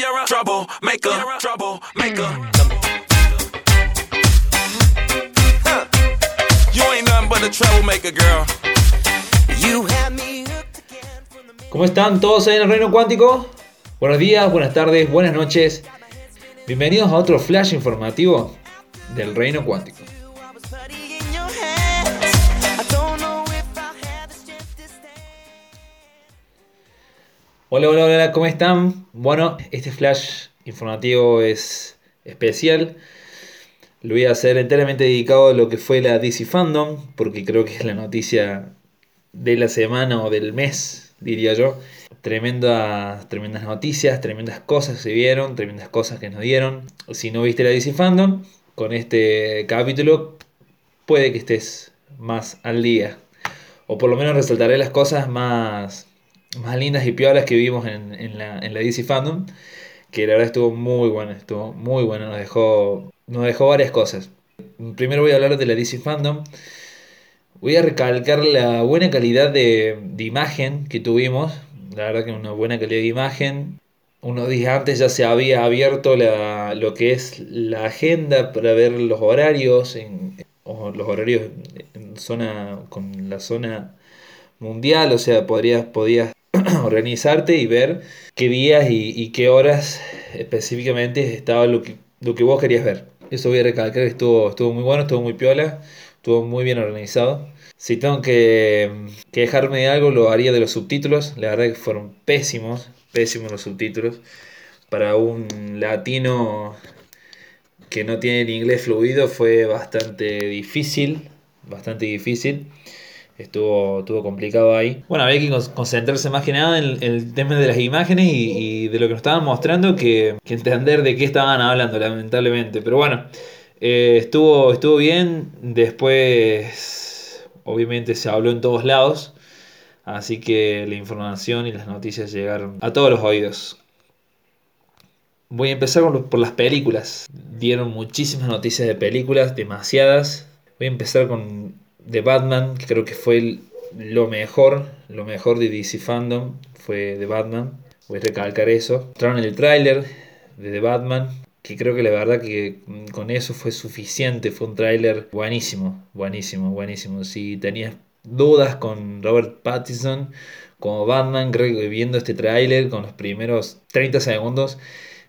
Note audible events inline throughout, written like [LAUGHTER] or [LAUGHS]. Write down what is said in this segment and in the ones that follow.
You're a trouble maker, trouble maker. You ain't nothing but a troublemaker, girl. You had me hooked again from the ¿Cómo están todos ahí en el reino cuántico? Buenos días, buenas tardes, buenas noches. Bienvenidos a otro flash informativo del reino cuántico. Hola, hola, hola, ¿cómo están? Bueno, este flash informativo es especial. Lo voy a hacer enteramente dedicado a lo que fue la DC Fandom, porque creo que es la noticia de la semana o del mes, diría yo. Tremendas, tremendas noticias, tremendas cosas se vieron, tremendas cosas que nos dieron. Si no viste la DC Fandom, con este capítulo puede que estés más al día. O por lo menos resaltaré las cosas más, más lindas y piolas que vimos en, en la, en la DC Fandom. Que la verdad estuvo muy buena, estuvo muy buena, nos dejó, nos dejó varias cosas. Primero voy a hablar de la DC Fandom. Voy a recalcar la buena calidad de, de imagen que tuvimos. La verdad que una buena calidad de imagen. Unos días antes ya se había abierto la- lo que es la agenda para ver los horarios, en, o los horarios en zona, con la zona mundial, o sea, podrías, podías [CLEARS THROAT] organizarte y ver qué días y, y qué horas específicamente estaba lo que, lo que vos querías ver. Eso voy a recalcar estuvo, estuvo muy bueno, estuvo muy piola, estuvo muy bien organizado. Si tengo que, que dejarme de algo, lo haría de los subtítulos. La verdad que fueron pésimos, pésimos los subtítulos. Para un latino que no tiene el inglés fluido fue bastante difícil, bastante difícil. Estuvo, estuvo complicado ahí. Bueno, había que con- concentrarse más que nada en el tema de las imágenes y, de lo que nos estaban mostrando que, entender de qué estaban hablando, lamentablemente. Pero bueno, eh, estuvo, estuvo bien. Después, obviamente, se habló en todos lados. Así que la información y las noticias llegaron a todos los oídos. Voy a empezar por las películas. Dieron muchísimas noticias de películas, demasiadas. Voy a empezar con The Batman, que creo que fue lo mejor, lo mejor de DC Fandom fue The Batman. Voy a recalcar eso. Mostraron el tráiler de The Batman, que creo que la verdad que mm, con eso fue suficiente. Fue un tráiler buenísimo, buenísimo, buenísimo. Si tenías dudas con Robert Pattinson como Batman, creo que viendo este tráiler con los primeros 30 segundos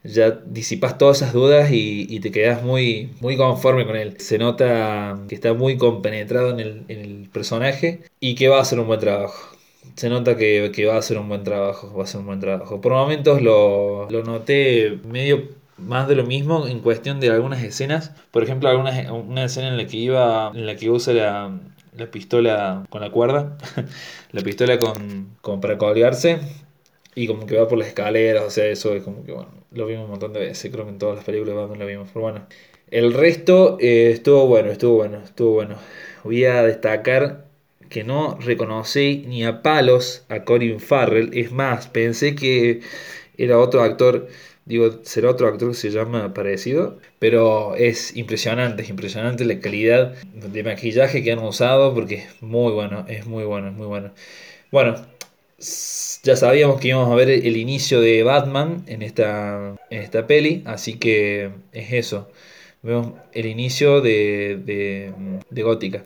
ya disipas todas esas dudas y, y te quedas muy, muy conforme con él. Se nota que está muy compenetrado en el, en el personaje y que va a hacer un buen trabajo. Se nota que, que va a hacer un buen trabajo, va a ser un buen trabajo. Por momentos lo, lo noté medio más de lo mismo en cuestión de algunas escenas. Por ejemplo, algunas, una escena en la que iba, en la que usa la, la pistola con la cuerda, [LAUGHS] la pistola con, con para colgarse y como que va por las escaleras, o sea, eso es como que, bueno, lo vimos un montón de veces, creo que en todas las películas de Batman lo vimos, pero bueno. El resto eh, estuvo bueno, estuvo bueno, estuvo bueno. Voy a destacar que no reconocí ni a palos a Colin Farrell, es más, pensé que era otro actor, digo, será otro actor que se llama parecido, pero es impresionante, es impresionante la calidad de maquillaje que han usado, porque es muy bueno, es muy bueno, es muy bueno. Bueno, ya sabíamos que íbamos a ver el inicio de Batman en esta, en esta peli, así que es eso. Vemos el inicio de, de, Gótica.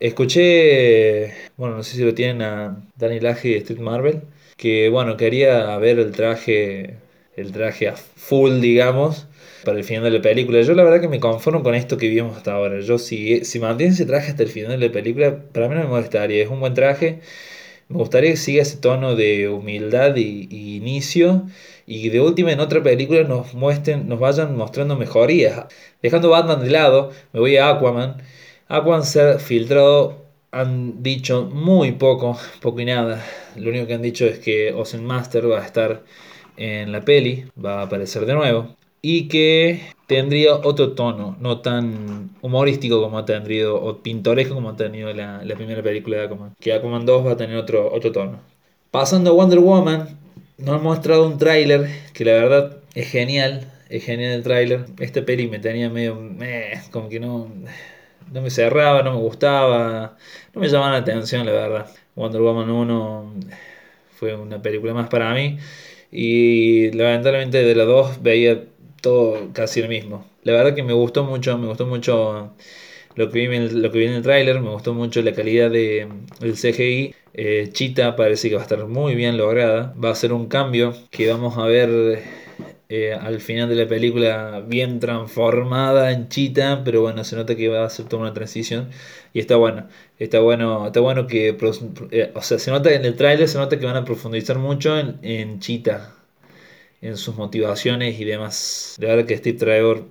Escuché, bueno, no sé si lo tienen a Danny Laje de Street Marvel, que bueno, quería ver el traje, el traje a full, digamos, para el final de la película. Yo la verdad que me conformo con esto que vimos hasta ahora. Yo si, si mantiene ese traje hasta el final de la película, para mí no me molestaría. Es un buen traje. Me gustaría que siga ese tono de humildad y, inicio. Y de última en otra película nos muestren, nos vayan mostrando mejorías. Dejando Batman de lado, me voy a Aquaman. Aquaman se ha filtrado, han dicho muy poco, poco y nada. Lo único que han dicho es que Ocean Master va a estar en la peli, va a aparecer de nuevo. Y que tendría otro tono, no tan humorístico como ha tenido, o pintoresco como ha tenido la, la primera película de Aquaman. Que Aquaman 2 va a tener otro, otro tono. Pasando a Wonder Woman, nos han mostrado un tráiler que la verdad es genial. Es genial el tráiler. Esta peli me tenía medio... eh, como que no... No me cerraba, no me gustaba. No me llamaba la atención, la verdad. Wonder Woman 1 fue una película más para mí. Y lamentablemente de las dos veía todo casi lo mismo. La verdad que me gustó mucho, me gustó mucho lo que vi en, lo que vi en el tráiler, me gustó mucho la calidad de, del CGI. Eh, Chita parece que va a estar muy bien lograda. Va a ser un cambio que vamos a ver eh, al final de la película bien transformada en Chita, pero bueno, se nota que va a ser toda una transición y está bueno. Está bueno, está bueno que, eh, o sea, se nota en el tráiler, se nota que van a profundizar mucho en, en Chita, en sus motivaciones y demás. De verdad que Steve Trevor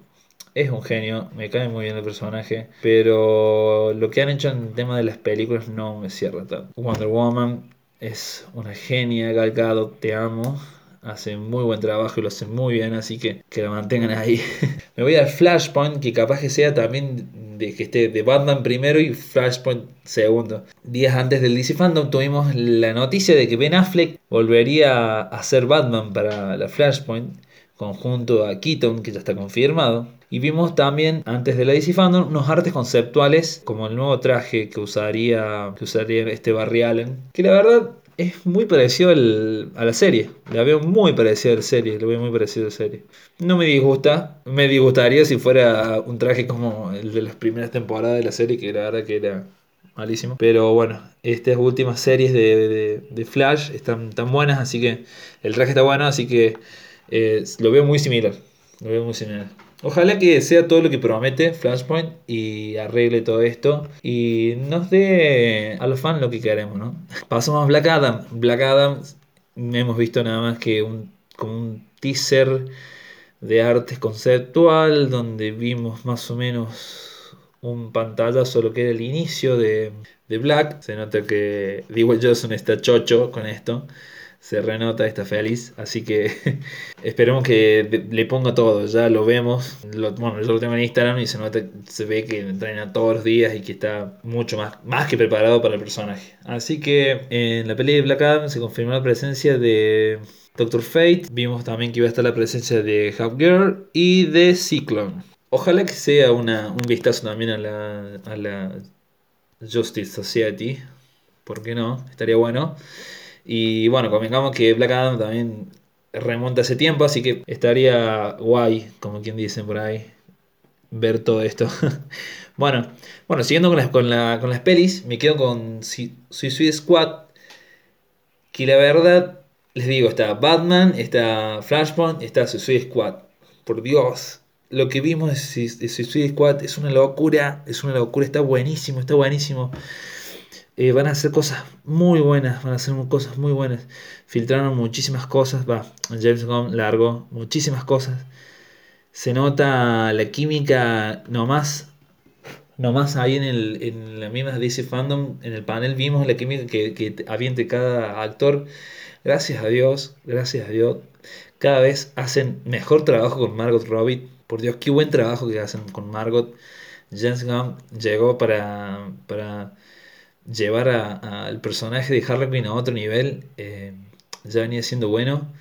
es un genio, me cae muy bien el personaje, pero lo que han hecho en el tema de las películas no me cierra tanto. Wonder Woman es una genia, Gal te amo hace muy buen trabajo y lo hace muy bien, así que que la mantengan ahí. [LAUGHS] Me voy al Flashpoint, que capaz que sea también de que esté de Batman primero y Flashpoint segundo. Días antes del DC Fandom tuvimos la noticia de que Ben Affleck volvería a ser Batman para la Flashpoint, conjunto a Keaton, que ya está confirmado. Y vimos también, antes de la DC Fandom, unos artes conceptuales, como el nuevo traje que usaría, que usaría este Barry Allen. Que la verdad es muy parecido a la serie. La veo muy parecida a la serie. La veo muy parecida a la serie. No me disgusta. Me disgustaría si fuera un traje como el de las primeras temporadas de la serie, que la verdad que era malísimo. Pero bueno, estas últimas series de, Flash están tan buenas, así que el traje está bueno, así que eh, lo veo muy similar. Lo veo muy similar. Ojalá que sea todo lo que promete Flashpoint y arregle todo esto y nos dé a los fans lo que queremos, ¿no? Pasamos a Black Adam. Black Adam hemos visto nada más que un, como un teaser de arte conceptual donde vimos más o menos un pantallazo lo que era el inicio de, de Black. Se nota que Dwayne Johnson está chocho con esto se renota, está feliz. Así que [LAUGHS] esperemos que le ponga todo. Ya lo vemos. bueno, yo lo tengo en Instagram y se nota, se ve que entrena todos los días y que está mucho más, más que preparado para el personaje. Así que en la peli de Black Adam se confirmó la presencia de Doctor Fate. Vimos también que iba a estar la presencia de Half Girl y de Cyclone. Ojalá que sea una, un vistazo también a la, a la Justice Society. ¿Por qué no? Estaría bueno. Y bueno, convengamos que Black Adam también remonta hace tiempo, así que estaría guay, como quien dice por ahí, ver todo esto. [LAUGHS] bueno, bueno, siguiendo con, con, las pelis, me quedo con Suicide Squad, que la verdad, les digo, está Batman, está Flashpoint, está Suicide Squad. Por Dios, lo que vimos de Suicide Squad es una locura, es una locura, está buenísimo, está buenísimo. Eh, van a hacer cosas muy buenas, van a hacer cosas muy buenas. Filtraron muchísimas cosas, va, James Gunn largo, muchísimas cosas. Se nota la química nomás, nomás ahí en, el, en la misma DC Fandom, en el panel vimos la química que, que había cada actor. Gracias a Dios, gracias a Dios, cada vez hacen mejor trabajo con Margot Robbie. Por Dios, qué buen trabajo que hacen con Margot. James Gunn llegó para, para llevar al personaje de Harley Quinn a otro nivel eh, ya venía siendo bueno,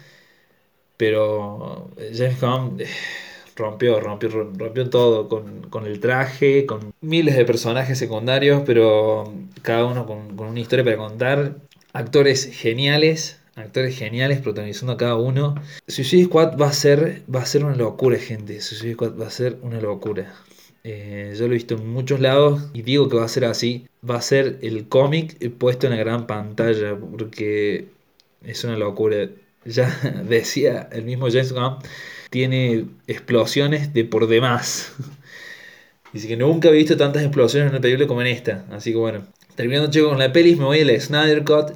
pero James Gunn eh, rompió, rompió, rompió todo con, el traje, con miles de personajes secundarios, pero cada uno con, una historia para contar. Actores geniales, actores geniales protagonizando a cada uno. Suicide Squad va a ser, va a ser una locura, gente. Suicide Squad va a ser una locura. Eh, yo lo he visto en muchos lados y digo que va a ser así. Va a ser el cómic puesto en la gran pantalla porque es una locura. Ya [LAUGHS] decía el mismo James Gunn, tiene explosiones de por demás. [LAUGHS] Dice que nunca he visto tantas explosiones en una película como en esta. Así que bueno, terminando chico con la peli, me voy al Snyder Cut,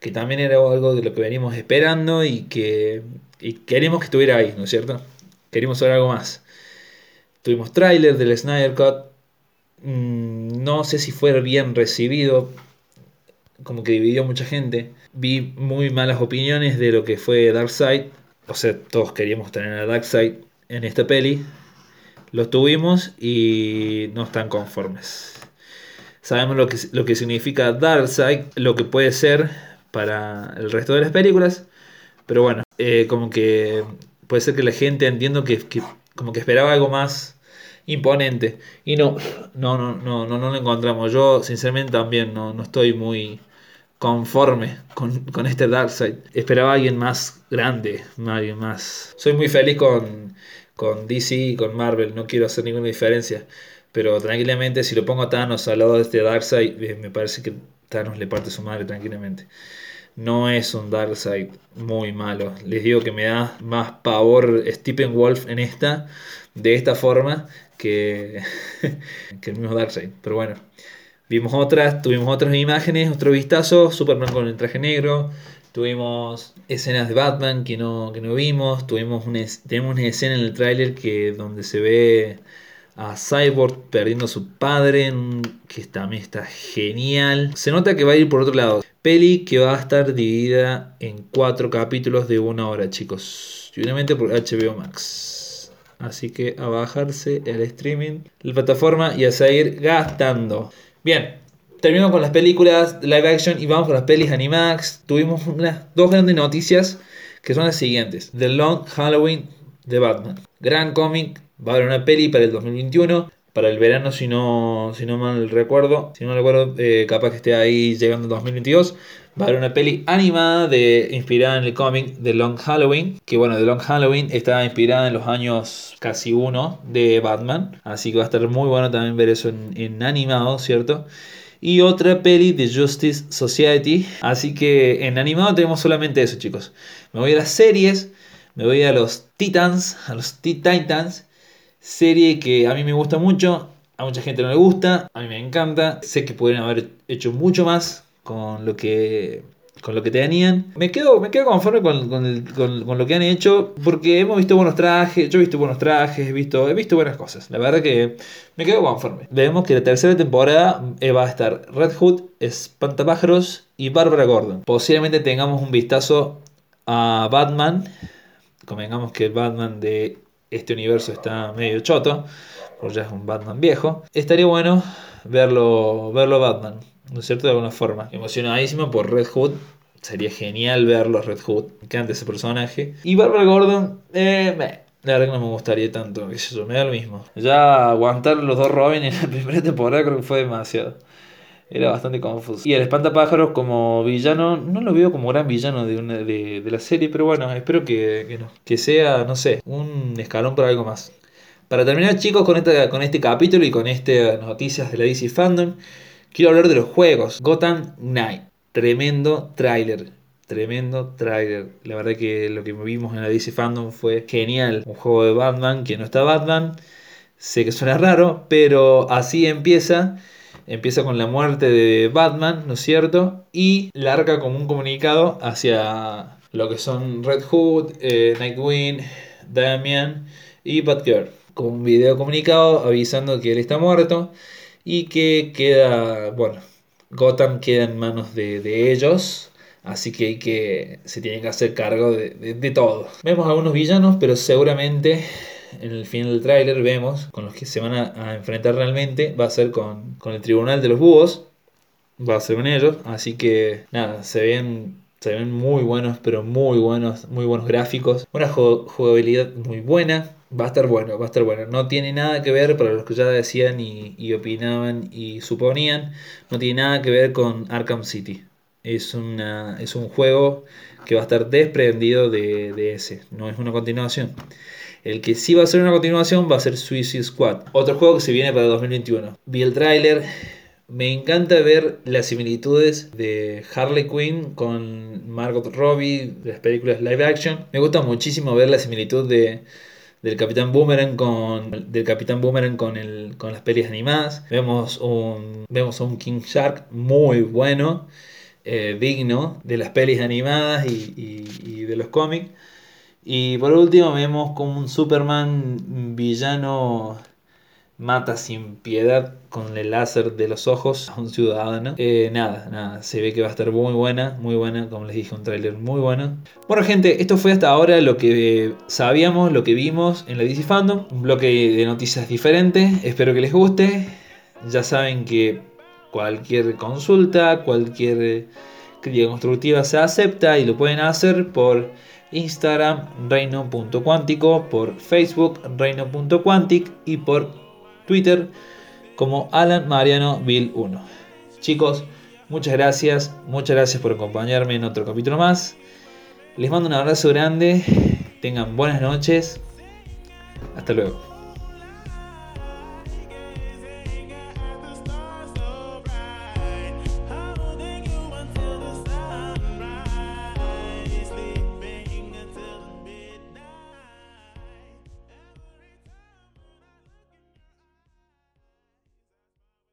que también era algo de lo que veníamos esperando y que y queremos que estuviera ahí, ¿no es cierto? Queríamos saber algo más. Tuvimos tráiler del Snyder Cut. Mm, no sé si fue bien recibido. Como que dividió mucha gente. Vi muy malas opiniones de lo que fue Darkseid. O sea, todos queríamos tener a Darkseid en esta peli. Lo tuvimos y no están conformes. Sabemos lo que, lo que significa Darkseid, lo que puede ser para el resto de las películas. Pero bueno, eh, como que puede ser que la gente entiendo que, que como que esperaba algo más imponente. Y no, no, no, no, no, no lo encontramos. Yo, sinceramente, también no, no estoy muy, conforme con, con este Darkseid. Esperaba a alguien más grande, alguien más. Soy muy feliz con, con DC y con Marvel, no quiero hacer ninguna diferencia. Pero tranquilamente, si lo pongo a Thanos al lado de este Darkseid, eh, me parece que Thanos le parte su madre tranquilamente. No es un Darkseid muy malo. Les digo que me da más pavor Stephen Wolf en esta, de esta forma, que, [LAUGHS] que el mismo Darkseid. Pero bueno, vimos otras, tuvimos otras imágenes, otro vistazo, Superman con el traje negro, tuvimos escenas de Batman que no, que no vimos, tuvimos una, tenemos una escena en el tráiler que donde se ve a Cyborg perdiendo a su padre, que también está genial. Se nota que va a ir por otro lado. Peli que va a estar dividida en cuatro capítulos de una hora, chicos. Seguramente por HBO Max. Así que a bajarse el streaming, la plataforma y a seguir gastando. Bien, terminamos con las películas live action y vamos con las pelis Animax. Tuvimos unas dos grandes noticias que son las siguientes. The Long Halloween de Batman. Gran cómic Va a haber una peli para el 2021, para el verano, si no, si no mal recuerdo. Si no recuerdo, eh, capaz que esté ahí llegando en 2022. Va a haber una peli animada de, inspirada en el cómic de Long Halloween. Que bueno, The Long Halloween está inspirada en los años casi uno de Batman. Así que va a estar muy bueno también ver eso en, en animado, ¿cierto? y otra peli de Justice Society. Así que en animado tenemos solamente eso, chicos. Me voy a las series, me voy a los Titans, a los Titans Serie que a mí me gusta mucho, a mucha gente no le gusta, a mí me encanta. Sé que pueden haber hecho mucho más con lo que con lo que tenían. Me quedo, me quedo conforme con, lo que han hecho porque hemos visto buenos trajes, yo he visto buenos trajes, he visto, he visto buenas cosas. La verdad que me quedo conforme. Vemos que la tercera temporada eh, va a estar Red Hood, Espantapájaros y Barbara Gordon. Posiblemente tengamos un vistazo a Batman. Convengamos que el Batman de este universo está medio choto, porque ya es un Batman viejo, estaría bueno verlo, verlo Batman, ¿no es cierto? De alguna forma. Emocionadísimo por Red Hood. Sería genial verlo Red Hood. Me encanta ese personaje. Y Barbara Gordon, eh, la verdad que no me gustaría tanto, que me da lo mismo. Ya aguantar los dos Robin en la [LAUGHS] primera temporada creo que fue demasiado. Era bastante confuso. Y el espantapájaros como villano, no lo veo como gran villano de, una, de, la serie, pero bueno, espero que, no. Que sea, no sé, un escalón para algo más. Para terminar, chicos, con, esta, con este capítulo y con estas noticias de la DC Fandom, quiero hablar de los juegos. Gotham Knight. Tremendo tráiler. Tremendo tráiler. La verdad que lo que vimos en la DC Fandom fue genial. Un juego de Batman que no está Batman. Sé que suena raro, pero así empieza. Empieza con la muerte de Batman, ¿no es cierto? Y larga como un comunicado hacia lo que son Red Hood, eh, Nightwing, Damian y Batgirl. Con un video comunicado avisando que él está muerto y que queda, bueno, Gotham queda en manos de, ellos. Así que, hay que se tiene que hacer cargo de, de todo. Vemos algunos villanos, pero seguramente en el final del tráiler vemos con los que se van a, enfrentar realmente va a ser con, el tribunal de los búhos va a ser con ellos así que nada se ven se ven muy buenos pero muy buenos muy buenos gráficos una jugabilidad muy buena va a estar bueno va a estar bueno no tiene nada que ver para los que ya decían y, opinaban y suponían no tiene nada que ver con Arkham City. Es, una, es un juego que va a estar desprendido de, de ese no es una continuación el que sí va a ser una continuación va a ser Suicide Squad, otro juego que se viene para 2021. Vi el tráiler, me encanta ver las similitudes de Harley Quinn con Margot Robbie, de las películas live action. Me gusta muchísimo ver la similitud de, del Capitán Boomerang con del Capitán Boomerang con el con las pelis animadas. Vemos un vemos un King Shark muy bueno, eh, digno de las pelis animadas y, y de los cómics. Y por último vemos como un Superman villano mata sin piedad con el láser de los ojos a un ciudadano. Eh, nada, nada, se ve que va a estar muy buena, muy buena, como les dije, un tráiler muy bueno. Bueno gente, esto fue hasta ahora lo que sabíamos, lo que vimos en la DC Fandom, un bloque de noticias diferente, espero que les guste. Ya saben que cualquier consulta, cualquier crítica constructiva se acepta y lo pueden hacer por Instagram reino.cuántico, por Facebook reino.quantic y por Twitter como Alan Mariano Bill 1. Chicos, Muchas gracias, muchas gracias por acompañarme en otro capítulo más. Les mando un abrazo grande, tengan buenas noches, hasta luego.